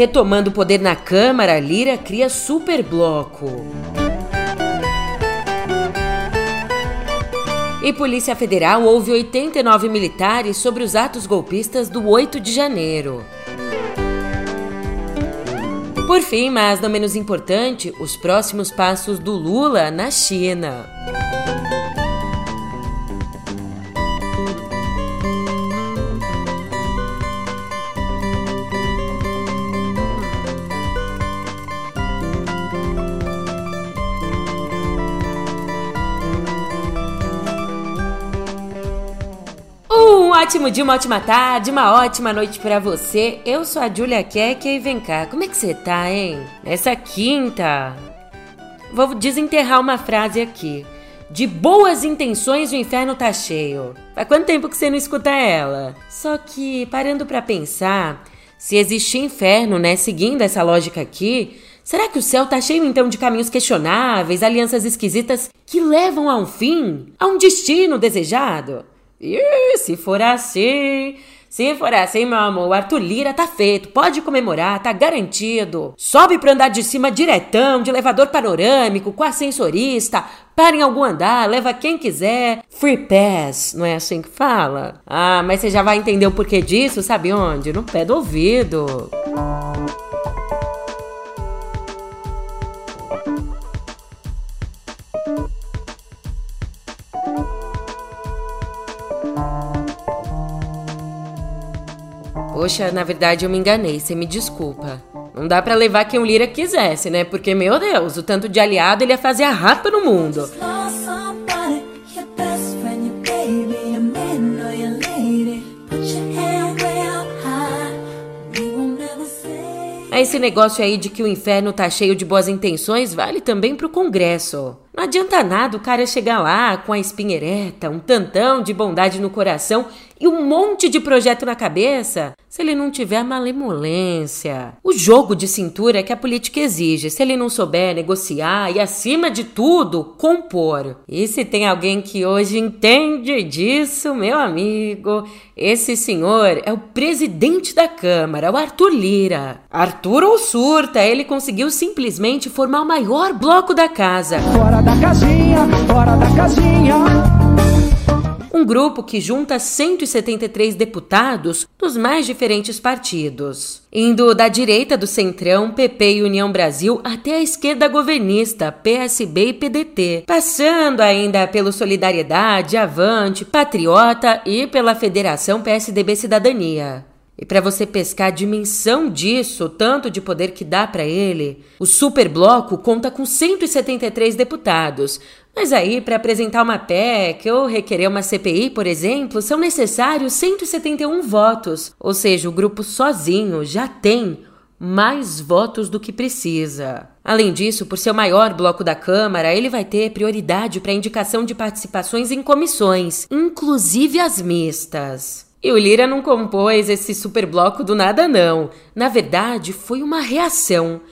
Retomando o poder na Câmara, Lira cria superbloco. E Polícia Federal houve 89 militares sobre os atos golpistas do 8 de janeiro. Por fim, mas não menos importante, os próximos passos do Lula na China. Ótimo dia, uma ótima tarde, uma ótima noite para você. Eu sou a Julia Keck e vem cá, como é que você tá, hein? Nessa quinta. Vou desenterrar uma frase aqui. De boas intenções o inferno tá cheio. Faz quanto tempo que você não escuta ela? Só que, parando para pensar, se existe inferno, né, seguindo essa lógica aqui, será que o céu tá cheio então de caminhos questionáveis, alianças esquisitas que levam a um fim, a um destino desejado? E se for assim, se for assim, meu amor, o Arthur Lira tá feito, pode comemorar, tá garantido. Sobe pro andar de cima diretão, de elevador panorâmico, com ascensorista, para em algum andar, leva quem quiser. Free pass, não é assim que fala? Ah, mas você já vai entender o porquê disso, sabe onde? No pé do ouvido. Poxa, na verdade eu me enganei, você me desculpa. Não dá para levar quem o Lira quisesse, né? Porque, meu Deus, o tanto de aliado ele ia fazer a rapa no mundo. Esse negócio aí de que o inferno tá cheio de boas intenções vale também pro Congresso. Não adianta nada o cara chegar lá com a espinha ereta, um tantão de bondade no coração e um monte de projeto na cabeça se ele não tiver malemolência. O jogo de cintura que a política exige, se ele não souber negociar e, acima de tudo, compor. E se tem alguém que hoje entende disso, meu amigo, esse senhor é o presidente da Câmara, o Arthur Lira. Arthur ou surta, ele conseguiu simplesmente formar o maior bloco da casa. Fora da casinha, fora da casinha um grupo que junta 173 deputados dos mais diferentes partidos, indo da direita do Centrão, PP e União Brasil, até a esquerda governista, PSB e PDT, passando ainda pelo Solidariedade, Avante, Patriota e pela Federação PSDB Cidadania. E para você pescar a dimensão disso, tanto de poder que dá para ele, o Superbloco conta com 173 deputados. Mas aí, para apresentar uma PEC ou requerer uma CPI, por exemplo, são necessários 171 votos. Ou seja, o grupo sozinho já tem mais votos do que precisa. Além disso, por ser o maior bloco da Câmara, ele vai ter prioridade para indicação de participações em comissões, inclusive as mistas. E o Lira não compôs esse superbloco do nada, não. Na verdade, foi uma reação.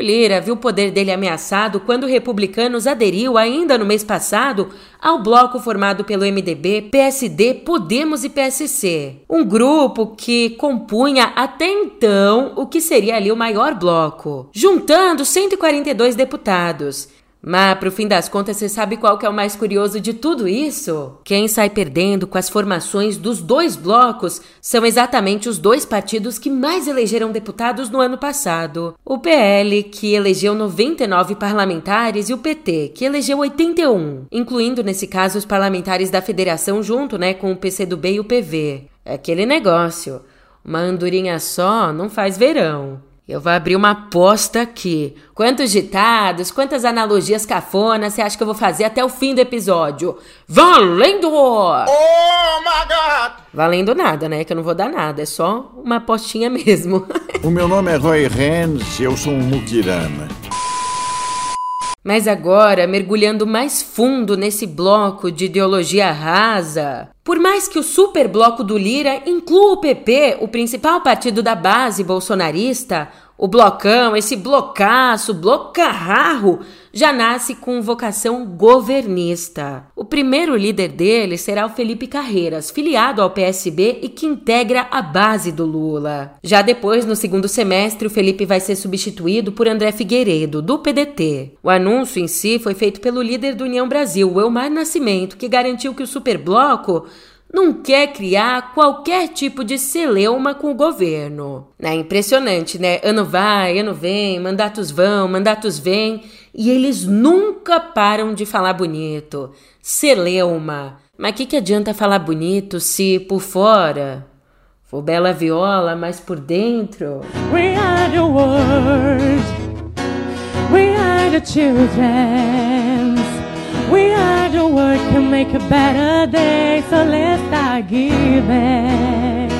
Lira viu o poder dele ameaçado quando republicanos aderiu, ainda no mês passado, ao bloco formado pelo MDB, PSD, Podemos e PSC. Um grupo que compunha até então o que seria ali o maior bloco, juntando 142 deputados. Mas, pro fim das contas, você sabe qual que é o mais curioso de tudo isso? Quem sai perdendo com as formações dos dois blocos são exatamente os dois partidos que mais elegeram deputados no ano passado. O PL, que elegeu 99 parlamentares, e o PT, que elegeu 81, incluindo nesse caso os parlamentares da federação junto, né, com o PCdoB e o PV. É aquele negócio. Uma andorinha só não faz verão. Eu vou abrir uma aposta aqui. Quantos ditados, quantas analogias cafonas você acha que eu vou fazer até o fim do episódio? Valendo! Oh my God! Valendo nada, né? Que eu não vou dar nada. É só uma apostinha mesmo. o meu nome é Roy Renz e eu sou um mukirana. Mas agora, mergulhando mais fundo nesse bloco de ideologia rasa, por mais que o superbloco do Lira inclua o PP, o principal partido da base bolsonarista, o blocão, esse blocaço, blocarrarro, já nasce com vocação governista. O primeiro líder dele será o Felipe Carreiras, filiado ao PSB e que integra a base do Lula. Já depois, no segundo semestre, o Felipe vai ser substituído por André Figueiredo, do PDT. O anúncio em si foi feito pelo líder do União Brasil, Elmar Nascimento, que garantiu que o Superbloco não quer criar qualquer tipo de celeuma com o governo. É impressionante, né? Ano vai, ano vem, mandatos vão, mandatos vêm, e eles nunca param de falar bonito. Celeuma. Mas que, que adianta falar bonito se por fora for bela viola, mas por dentro. We are the world. We are the children. We are the world can make a better day, so let's start giving.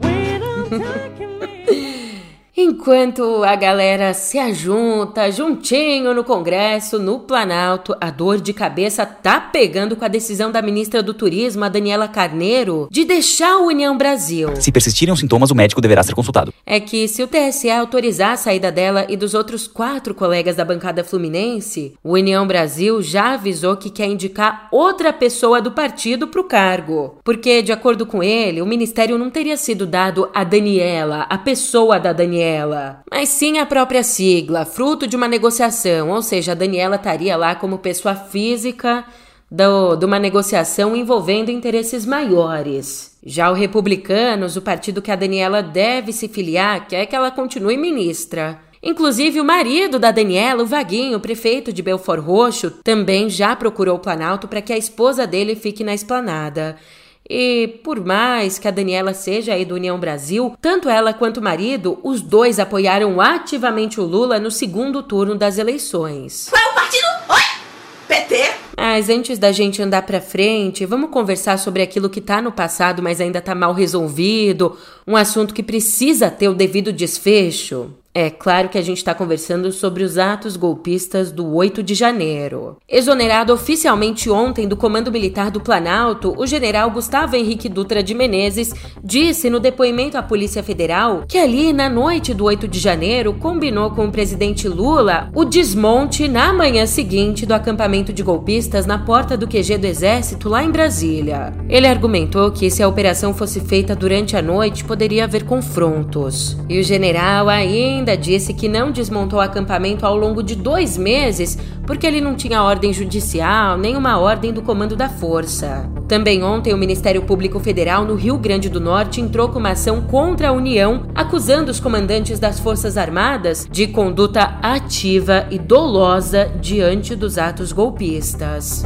We don't Enquanto a galera se ajunta juntinho no Congresso, no Planalto, a dor de cabeça tá pegando com a decisão da ministra do Turismo, a Daniela Carneiro, de deixar o União Brasil. Se persistirem os sintomas, o médico deverá ser consultado. É que se o TSE autorizar a saída dela e dos outros quatro colegas da bancada fluminense, o União Brasil já avisou que quer indicar outra pessoa do partido pro cargo. Porque, de acordo com ele, o ministério não teria sido dado a Daniela, a pessoa da Daniela Daniela, mas sim a própria sigla, fruto de uma negociação, ou seja, a Daniela estaria lá como pessoa física do, de uma negociação envolvendo interesses maiores. Já o Republicanos, o partido que a Daniela deve se filiar, quer que ela continue ministra. Inclusive, o marido da Daniela, o Vaguinho, prefeito de Belfort Roxo, também já procurou o Planalto para que a esposa dele fique na esplanada. E por mais que a Daniela seja aí do União Brasil, tanto ela quanto o marido, os dois apoiaram ativamente o Lula no segundo turno das eleições. Qual é o partido? Oi? PT? Mas antes da gente andar para frente, vamos conversar sobre aquilo que tá no passado, mas ainda tá mal resolvido, um assunto que precisa ter o devido desfecho. É claro que a gente está conversando sobre os atos golpistas do 8 de janeiro. Exonerado oficialmente ontem do Comando Militar do Planalto, o general Gustavo Henrique Dutra de Menezes disse no depoimento à Polícia Federal que ali na noite do 8 de janeiro combinou com o presidente Lula o desmonte na manhã seguinte do acampamento de golpistas na porta do QG do Exército lá em Brasília. Ele argumentou que se a operação fosse feita durante a noite poderia haver confrontos. E o general ainda ainda disse que não desmontou o acampamento ao longo de dois meses porque ele não tinha ordem judicial nem uma ordem do comando da força. Também ontem, o Ministério Público Federal no Rio Grande do Norte entrou com uma ação contra a União, acusando os comandantes das Forças Armadas de conduta ativa e dolosa diante dos atos golpistas.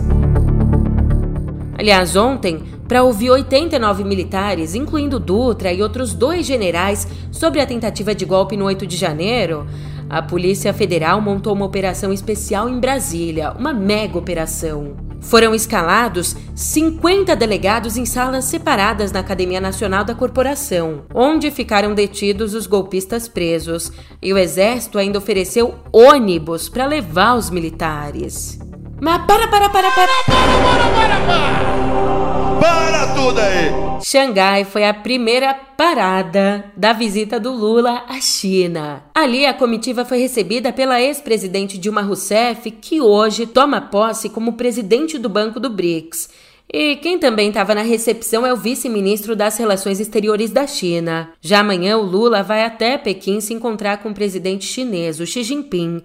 Aliás, ontem, para ouvir 89 militares, incluindo Dutra e outros dois generais, sobre a tentativa de golpe no 8 de janeiro, a Polícia Federal montou uma operação especial em Brasília, uma mega operação. Foram escalados 50 delegados em salas separadas na Academia Nacional da Corporação, onde ficaram detidos os golpistas presos, e o Exército ainda ofereceu ônibus para levar os militares. Mas para, para, para, para. Para, para, para, para. Tudo aí. Xangai foi a primeira parada da visita do Lula à China. Ali a comitiva foi recebida pela ex-presidente Dilma Rousseff, que hoje toma posse como presidente do Banco do BRICS. E quem também estava na recepção é o vice-ministro das Relações Exteriores da China. Já amanhã, o Lula vai até Pequim se encontrar com o presidente chinês, o Xi Jinping.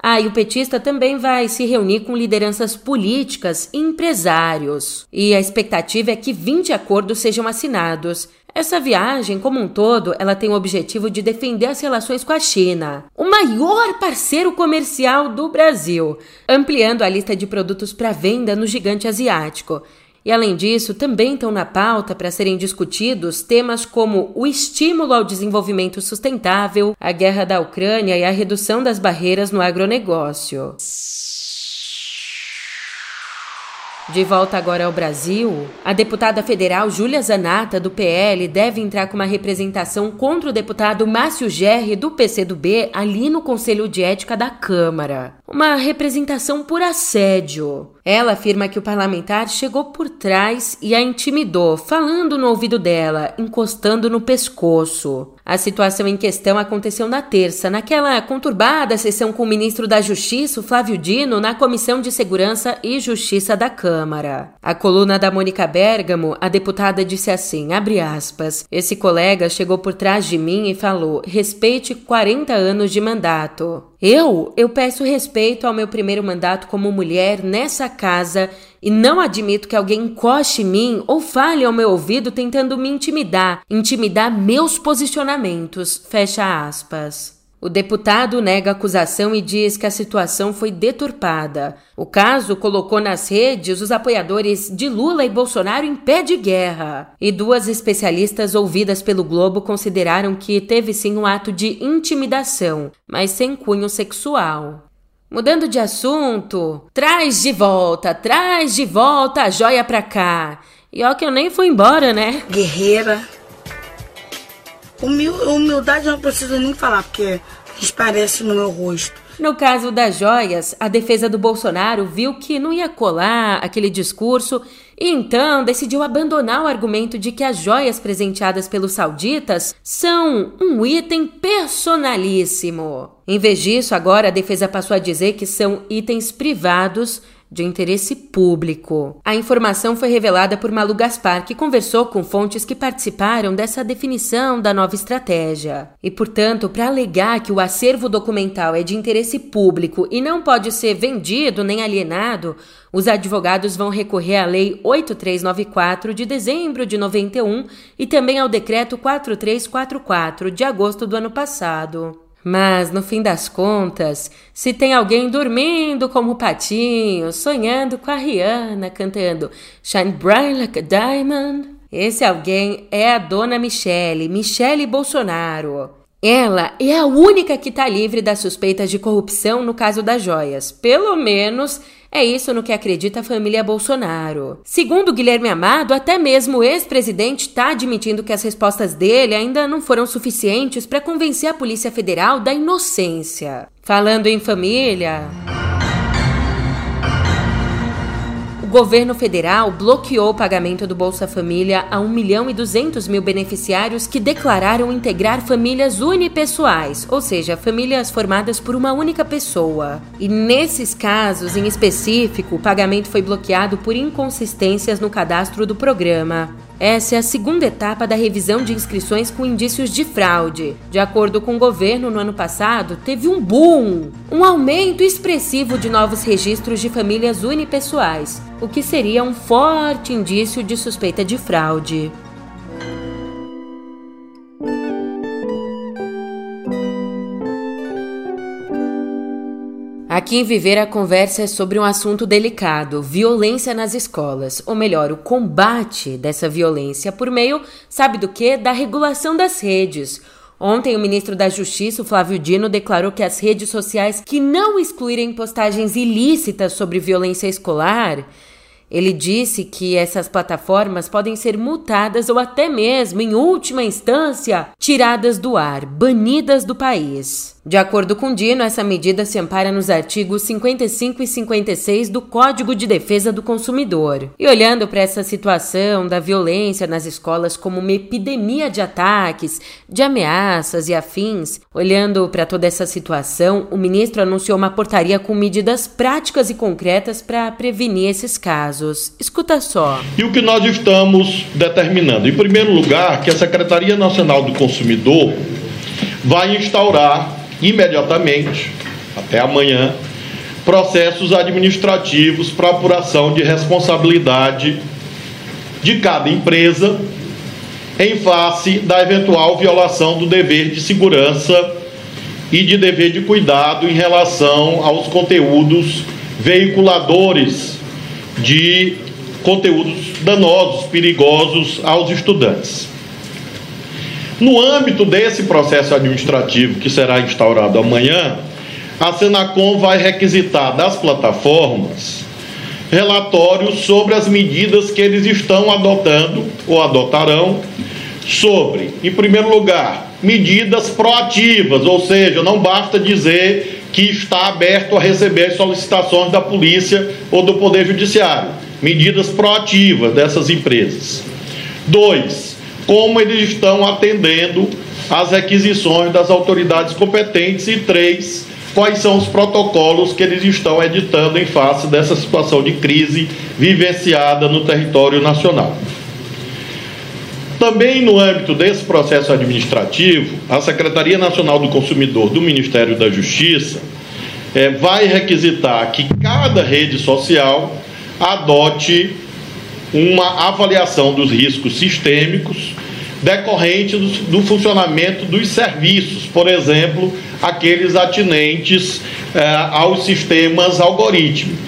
Ah, e o petista também vai se reunir com lideranças políticas e empresários. E a expectativa é que 20 acordos sejam assinados. Essa viagem, como um todo, ela tem o objetivo de defender as relações com a China, o maior parceiro comercial do Brasil, ampliando a lista de produtos para venda no gigante asiático. E além disso, também estão na pauta para serem discutidos temas como o estímulo ao desenvolvimento sustentável, a guerra da Ucrânia e a redução das barreiras no agronegócio. De volta agora ao Brasil, a deputada federal Júlia Zanata, do PL, deve entrar com uma representação contra o deputado Márcio Gerri, do PCdoB, ali no Conselho de Ética da Câmara. uma representação por assédio. Ela afirma que o parlamentar chegou por trás e a intimidou, falando no ouvido dela, encostando no pescoço. A situação em questão aconteceu na terça, naquela conturbada sessão com o ministro da Justiça, Flávio Dino, na Comissão de Segurança e Justiça da Câmara. A coluna da Mônica Bergamo, a deputada disse assim, aspas, esse colega chegou por trás de mim e falou, respeite 40 anos de mandato. Eu? Eu peço respeito ao meu primeiro mandato como mulher nessa casa e não admito que alguém encoste em mim ou fale ao meu ouvido tentando me intimidar, intimidar meus posicionamentos. Fecha aspas. O deputado nega a acusação e diz que a situação foi deturpada. O caso colocou nas redes os apoiadores de Lula e Bolsonaro em pé de guerra. E duas especialistas ouvidas pelo Globo consideraram que teve sim um ato de intimidação, mas sem cunho sexual. Mudando de assunto, traz de volta, traz de volta a joia pra cá. E ó que eu nem fui embora, né? Guerreira Humil, humildade eu não preciso nem falar, porque parece no meu rosto. No caso das joias, a defesa do Bolsonaro viu que não ia colar aquele discurso e então decidiu abandonar o argumento de que as joias presenteadas pelos sauditas são um item personalíssimo. Em vez disso, agora a defesa passou a dizer que são itens privados de interesse público. A informação foi revelada por Malu Gaspar, que conversou com fontes que participaram dessa definição da nova estratégia. E, portanto, para alegar que o acervo documental é de interesse público e não pode ser vendido nem alienado, os advogados vão recorrer à Lei 8394 de dezembro de 91 e também ao Decreto 4344 de agosto do ano passado. Mas, no fim das contas, se tem alguém dormindo como patinho, sonhando com a Rihanna cantando Shine Bright Like a Diamond, esse alguém é a dona Michele, Michele Bolsonaro. Ela é a única que está livre das suspeitas de corrupção no caso das joias. Pelo menos é isso no que acredita a família Bolsonaro. Segundo Guilherme Amado, até mesmo o ex-presidente está admitindo que as respostas dele ainda não foram suficientes para convencer a Polícia Federal da inocência. Falando em família. O governo federal bloqueou o pagamento do Bolsa Família a 1 milhão e 200 mil beneficiários que declararam integrar famílias unipessoais, ou seja, famílias formadas por uma única pessoa. E nesses casos, em específico, o pagamento foi bloqueado por inconsistências no cadastro do programa. Essa é a segunda etapa da revisão de inscrições com indícios de fraude. De acordo com o governo, no ano passado, teve um boom, um aumento expressivo de novos registros de famílias unipessoais, o que seria um forte indício de suspeita de fraude. Aqui em Viver a conversa é sobre um assunto delicado: violência nas escolas, ou melhor, o combate dessa violência por meio, sabe do que? Da regulação das redes. Ontem, o ministro da Justiça, Flávio Dino, declarou que as redes sociais que não excluírem postagens ilícitas sobre violência escolar ele disse que essas plataformas podem ser multadas ou até mesmo, em última instância, tiradas do ar, banidas do país. De acordo com Dino, essa medida se ampara nos artigos 55 e 56 do Código de Defesa do Consumidor. E olhando para essa situação da violência nas escolas como uma epidemia de ataques, de ameaças e afins, olhando para toda essa situação, o ministro anunciou uma portaria com medidas práticas e concretas para prevenir esses casos. Escuta só. E o que nós estamos determinando? Em primeiro lugar, que a Secretaria Nacional do Consumidor vai instaurar imediatamente, até amanhã, processos administrativos para apuração de responsabilidade de cada empresa em face da eventual violação do dever de segurança e de dever de cuidado em relação aos conteúdos veiculadores de conteúdos danosos, perigosos aos estudantes. No âmbito desse processo administrativo que será instaurado amanhã, a Senacom vai requisitar das plataformas relatórios sobre as medidas que eles estão adotando ou adotarão sobre, em primeiro lugar, medidas proativas, ou seja, não basta dizer que está aberto a receber solicitações da polícia ou do Poder Judiciário. Medidas proativas dessas empresas. Dois, como eles estão atendendo às requisições das autoridades competentes. E três, quais são os protocolos que eles estão editando em face dessa situação de crise vivenciada no território nacional. Também no âmbito desse processo administrativo, a Secretaria Nacional do Consumidor do Ministério da Justiça é, vai requisitar que cada rede social adote uma avaliação dos riscos sistêmicos decorrentes do, do, funcionamento dos serviços, por exemplo, aqueles atinentes é, aos sistemas algorítmicos.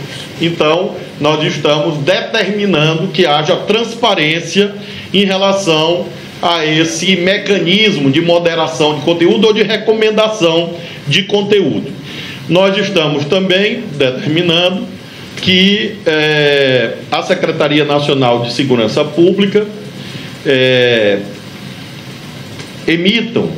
Então, nós estamos determinando que haja transparência em relação a esse mecanismo de moderação de conteúdo ou de recomendação de conteúdo. Nós estamos também determinando que é, a Secretaria Nacional de Segurança Pública é, emitam,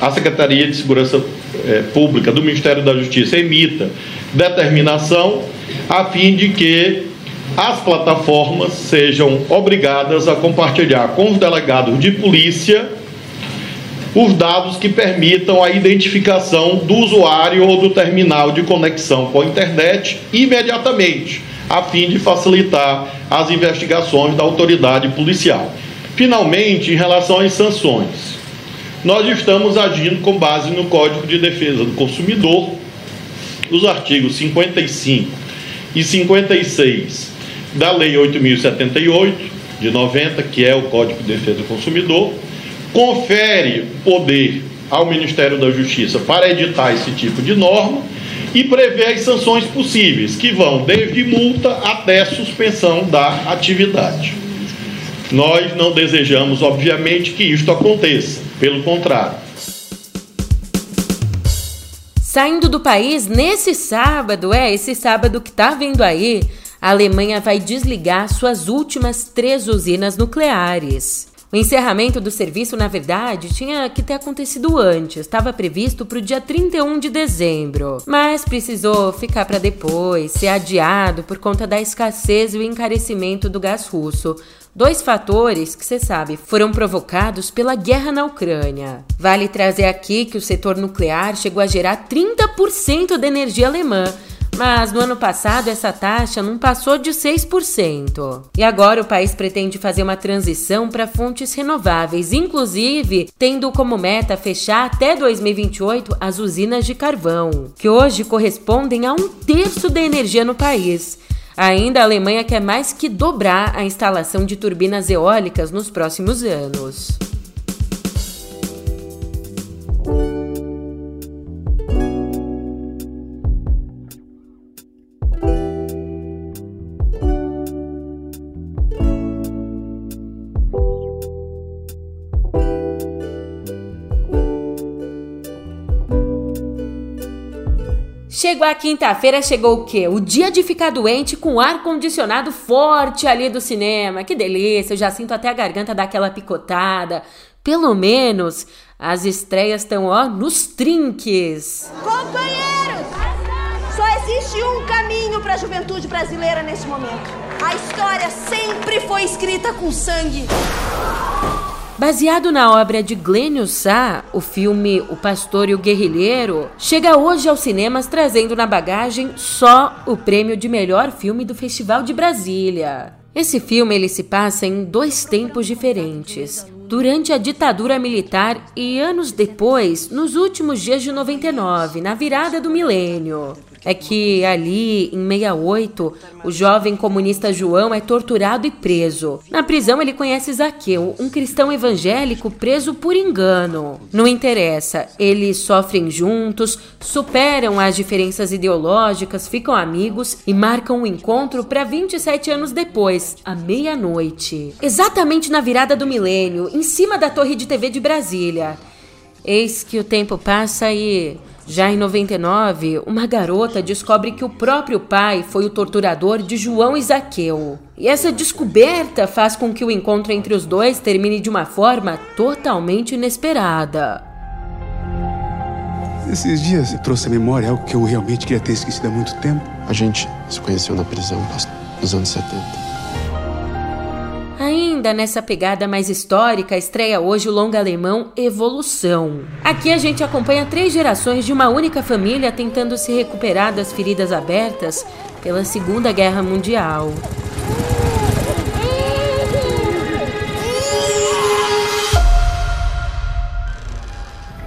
a Secretaria de Segurança é, Pública do Ministério da Justiça emita determinação a fim de que as plataformas sejam obrigadas a compartilhar com os delegados de polícia os dados que permitam a identificação do usuário ou do terminal de conexão com a internet imediatamente, a fim de facilitar as investigações da autoridade policial. Finalmente, em relação às sanções, nós estamos agindo com base no Código de Defesa do Consumidor, os artigos 55 e 56 da Lei 8.078 de 90, que é o Código de Defesa do Consumidor, confere poder ao Ministério da Justiça para editar esse tipo de norma e prevê as sanções possíveis, que vão desde multa até suspensão da atividade. Nós não desejamos, obviamente, que isto aconteça, pelo contrário. Saindo do país nesse sábado, é esse sábado que está vindo aí, a Alemanha vai desligar suas últimas três usinas nucleares. O encerramento do serviço, na verdade, tinha que ter acontecido antes, estava previsto para o dia 31 de dezembro, mas precisou ficar para depois, ser adiado por conta da escassez e o encarecimento do gás russo. Dois fatores que, você sabe, foram provocados pela guerra na Ucrânia. Vale trazer aqui que o setor nuclear chegou a gerar 30% da energia alemã mas no ano passado essa taxa não passou de 6%. E agora o país pretende fazer uma transição para fontes renováveis, inclusive tendo como meta fechar até 2028 as usinas de carvão, que hoje correspondem a um terço da energia no país. Ainda a Alemanha quer mais que dobrar a instalação de turbinas eólicas nos próximos anos. Chegou a quinta-feira, chegou o quê? O dia de ficar doente com ar condicionado forte ali do cinema. Que delícia, eu já sinto até a garganta dar aquela picotada. Pelo menos as estreias estão, ó, nos trinques. Companheiros, só existe um caminho para a juventude brasileira nesse momento. A história sempre foi escrita com sangue. Baseado na obra de Glênio Sá, o filme O Pastor e o Guerrilheiro chega hoje aos cinemas trazendo na bagagem só o prêmio de melhor filme do Festival de Brasília. Esse filme ele se passa em dois tempos diferentes, durante a ditadura militar e anos depois, nos últimos dias de 99, na virada do milênio é que ali, em 68, o jovem comunista João é torturado e preso. Na prisão, ele conhece Zaqueu, um cristão evangélico preso por engano. Não interessa, eles sofrem juntos, superam as diferenças ideológicas, ficam amigos e marcam o um encontro para 27 anos depois, à meia-noite. Exatamente na virada do milênio, em cima da torre de TV de Brasília. Eis que o tempo passa e já em 99, uma garota descobre que o próprio pai foi o torturador de João Isaqueu. E essa descoberta faz com que o encontro entre os dois termine de uma forma totalmente inesperada. Esses dias eu trouxe à memória algo que eu realmente queria ter esquecido há muito tempo. A gente se conheceu na prisão nos anos 70. Ainda nessa pegada mais histórica, estreia hoje o longa alemão Evolução. Aqui a gente acompanha três gerações de uma única família tentando se recuperar das feridas abertas pela Segunda Guerra Mundial.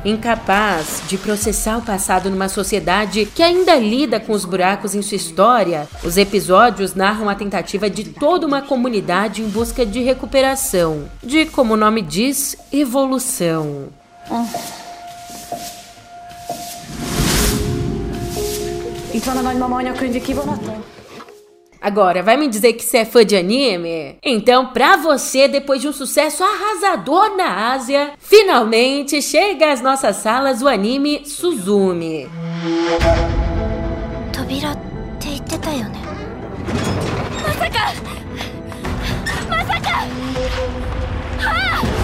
Incapaz de processar o passado numa sociedade que ainda lida com os buracos em sua história, os episódios narram a tentativa de toda uma comunidade em busca de recuperação, de, como o nome diz, evolução. Então, Agora, vai me dizer que você é fã de anime? Então, pra você, depois de um sucesso arrasador na Ásia, finalmente chega às nossas salas o anime Suzumi. Tobira って言ってたよね。まさかまさかはあ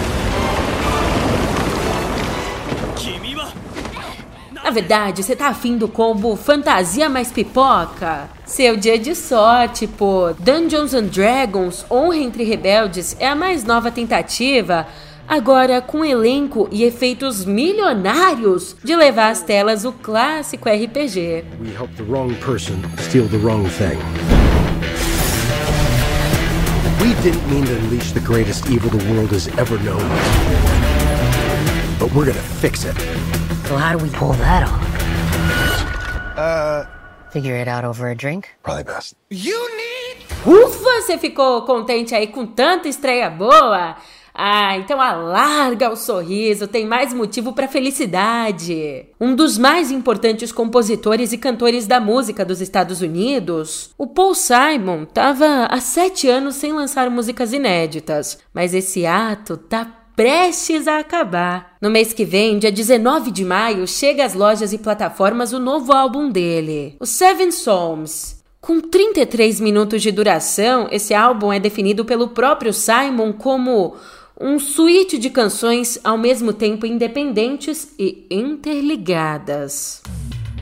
Na verdade, você tá afim do combo fantasia mais pipoca? Seu dia de sorte, pô. Dungeons and Dragons Honra entre Rebeldes é a mais nova tentativa agora com elenco e efeitos milionários de levar às telas o clássico RPG. We help the wrong person steal the wrong thing. We didn't mean to unleash the greatest evil the world has ever known. But we're gonna fix it. So how do we pull that off? Uh, figure it out over a drink. Probably best. You need. Ufa, você ficou contente aí com tanta estreia boa? Ah, então alarga o sorriso, tem mais motivo para felicidade. Um dos mais importantes compositores e cantores da música dos Estados Unidos, o Paul Simon, estava há sete anos sem lançar músicas inéditas, mas esse ato tá prestes a acabar. No mês que vem, dia 19 de maio, chega às lojas e plataformas o novo álbum dele, o Seven Psalms. Com 33 minutos de duração, esse álbum é definido pelo próprio Simon como um suíte de canções ao mesmo tempo independentes e interligadas.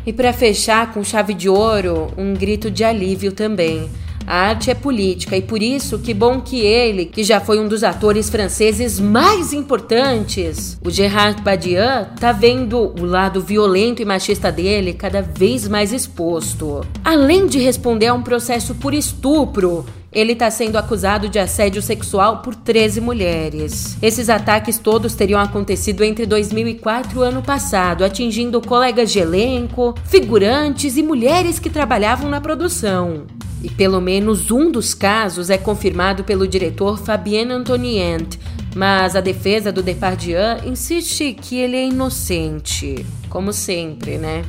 E para fechar com chave de ouro, um grito de alívio também. A arte é política e por isso que bom que ele, que já foi um dos atores franceses mais importantes, o Gerard Badian, tá vendo o lado violento e machista dele cada vez mais exposto. Além de responder a um processo por estupro, ele está sendo acusado de assédio sexual por 13 mulheres. Esses ataques todos teriam acontecido entre 2004 e o ano passado, atingindo colegas de elenco, figurantes e mulheres que trabalhavam na produção. E pelo menos um dos casos é confirmado pelo diretor Fabien Antonient, mas a defesa do Depardieu insiste que ele é inocente, como sempre, né?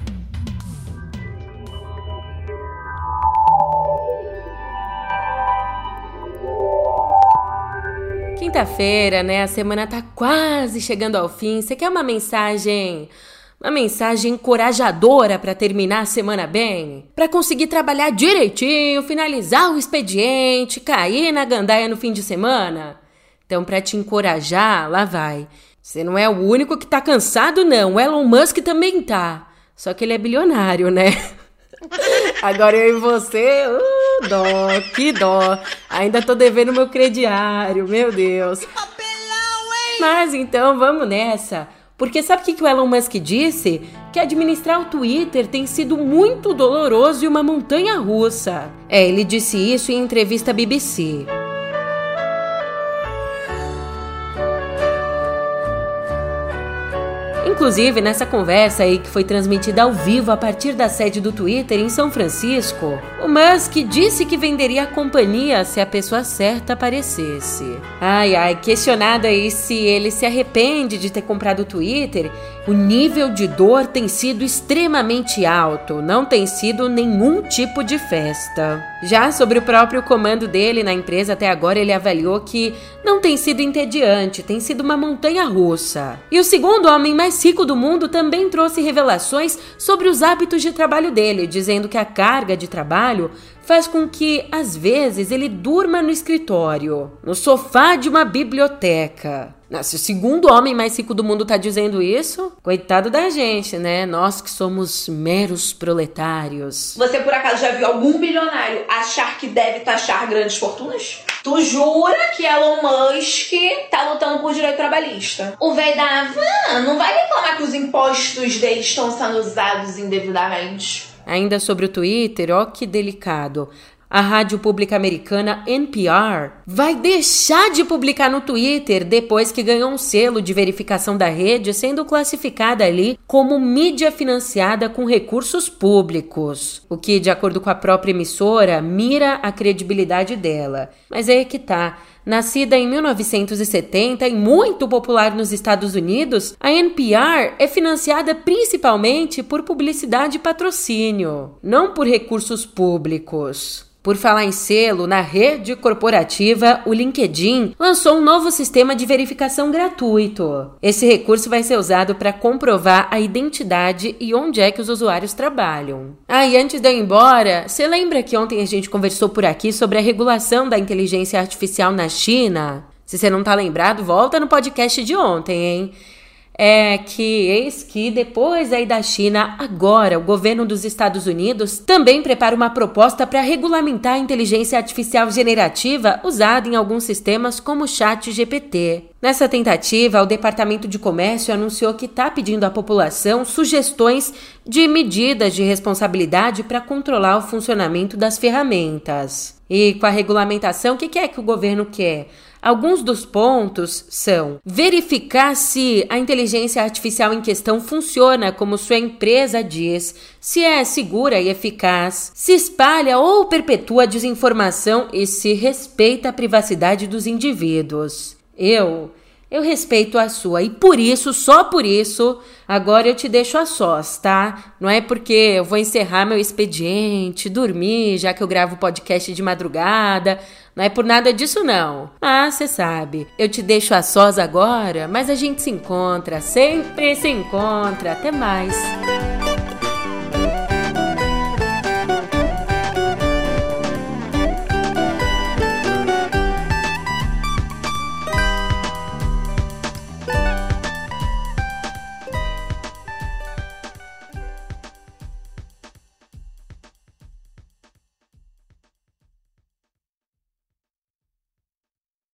Quinta-feira, né? A semana tá quase chegando ao fim. Você quer uma mensagem uma mensagem encorajadora para terminar a semana bem? Para conseguir trabalhar direitinho, finalizar o expediente, cair na gandaia no fim de semana? Então, para te encorajar, lá vai. Você não é o único que tá cansado, não. O Elon Musk também tá. Só que ele é bilionário, né? Agora eu e você, uh, dó, que dó. Ainda tô devendo meu crediário, meu Deus. Mas então vamos nessa. Porque sabe o que o Elon Musk disse? Que administrar o Twitter tem sido muito doloroso e uma montanha russa. É, ele disse isso em entrevista à BBC. Inclusive, nessa conversa aí que foi transmitida ao vivo a partir da sede do Twitter em São Francisco, o Musk disse que venderia a companhia se a pessoa certa aparecesse. Ai ai, questionado aí se ele se arrepende de ter comprado o Twitter, o nível de dor tem sido extremamente alto, não tem sido nenhum tipo de festa. Já sobre o próprio comando dele na empresa até agora, ele avaliou que não tem sido entediante, tem sido uma montanha russa. E o segundo homem mais rico do mundo também trouxe revelações sobre os hábitos de trabalho dele, dizendo que a carga de trabalho faz com que, às vezes, ele durma no escritório, no sofá de uma biblioteca. Se o segundo homem mais rico do mundo tá dizendo isso, coitado da gente, né? Nós que somos meros proletários. Você por acaso já viu algum bilionário achar que deve taxar grandes fortunas? Tu jura que Elon Musk tá lutando por direito trabalhista? O velho da van não vai reclamar que os impostos dele estão sendo usados indevidamente. Ainda sobre o Twitter, ó que delicado. A rádio pública americana NPR vai deixar de publicar no Twitter depois que ganhou um selo de verificação da rede, sendo classificada ali como mídia financiada com recursos públicos, o que, de acordo com a própria emissora, mira a credibilidade dela. Mas é que tá. Nascida em 1970 e muito popular nos Estados Unidos, a NPR é financiada principalmente por publicidade e patrocínio, não por recursos públicos. Por falar em selo, na rede corporativa, o LinkedIn lançou um novo sistema de verificação gratuito. Esse recurso vai ser usado para comprovar a identidade e onde é que os usuários trabalham. Ah, e antes de eu ir embora, você lembra que ontem a gente conversou por aqui sobre a regulação da inteligência artificial na China? Se você não tá lembrado, volta no podcast de ontem, hein? É que eis que depois aí da China, agora o governo dos Estados Unidos também prepara uma proposta para regulamentar a inteligência artificial generativa usada em alguns sistemas como o Chat GPT. Nessa tentativa, o Departamento de Comércio anunciou que está pedindo à população sugestões de medidas de responsabilidade para controlar o funcionamento das ferramentas. E com a regulamentação, o que, é que o governo quer? Alguns dos pontos são verificar se a inteligência artificial em questão funciona como sua empresa diz, se é segura e eficaz, se espalha ou perpetua desinformação e se respeita a privacidade dos indivíduos. Eu eu respeito a sua e por isso, só por isso, agora eu te deixo a sós, tá? Não é porque eu vou encerrar meu expediente, dormir, já que eu gravo podcast de madrugada. Não é por nada disso, não. Ah, você sabe. Eu te deixo a sós agora, mas a gente se encontra, sempre se encontra. Até mais.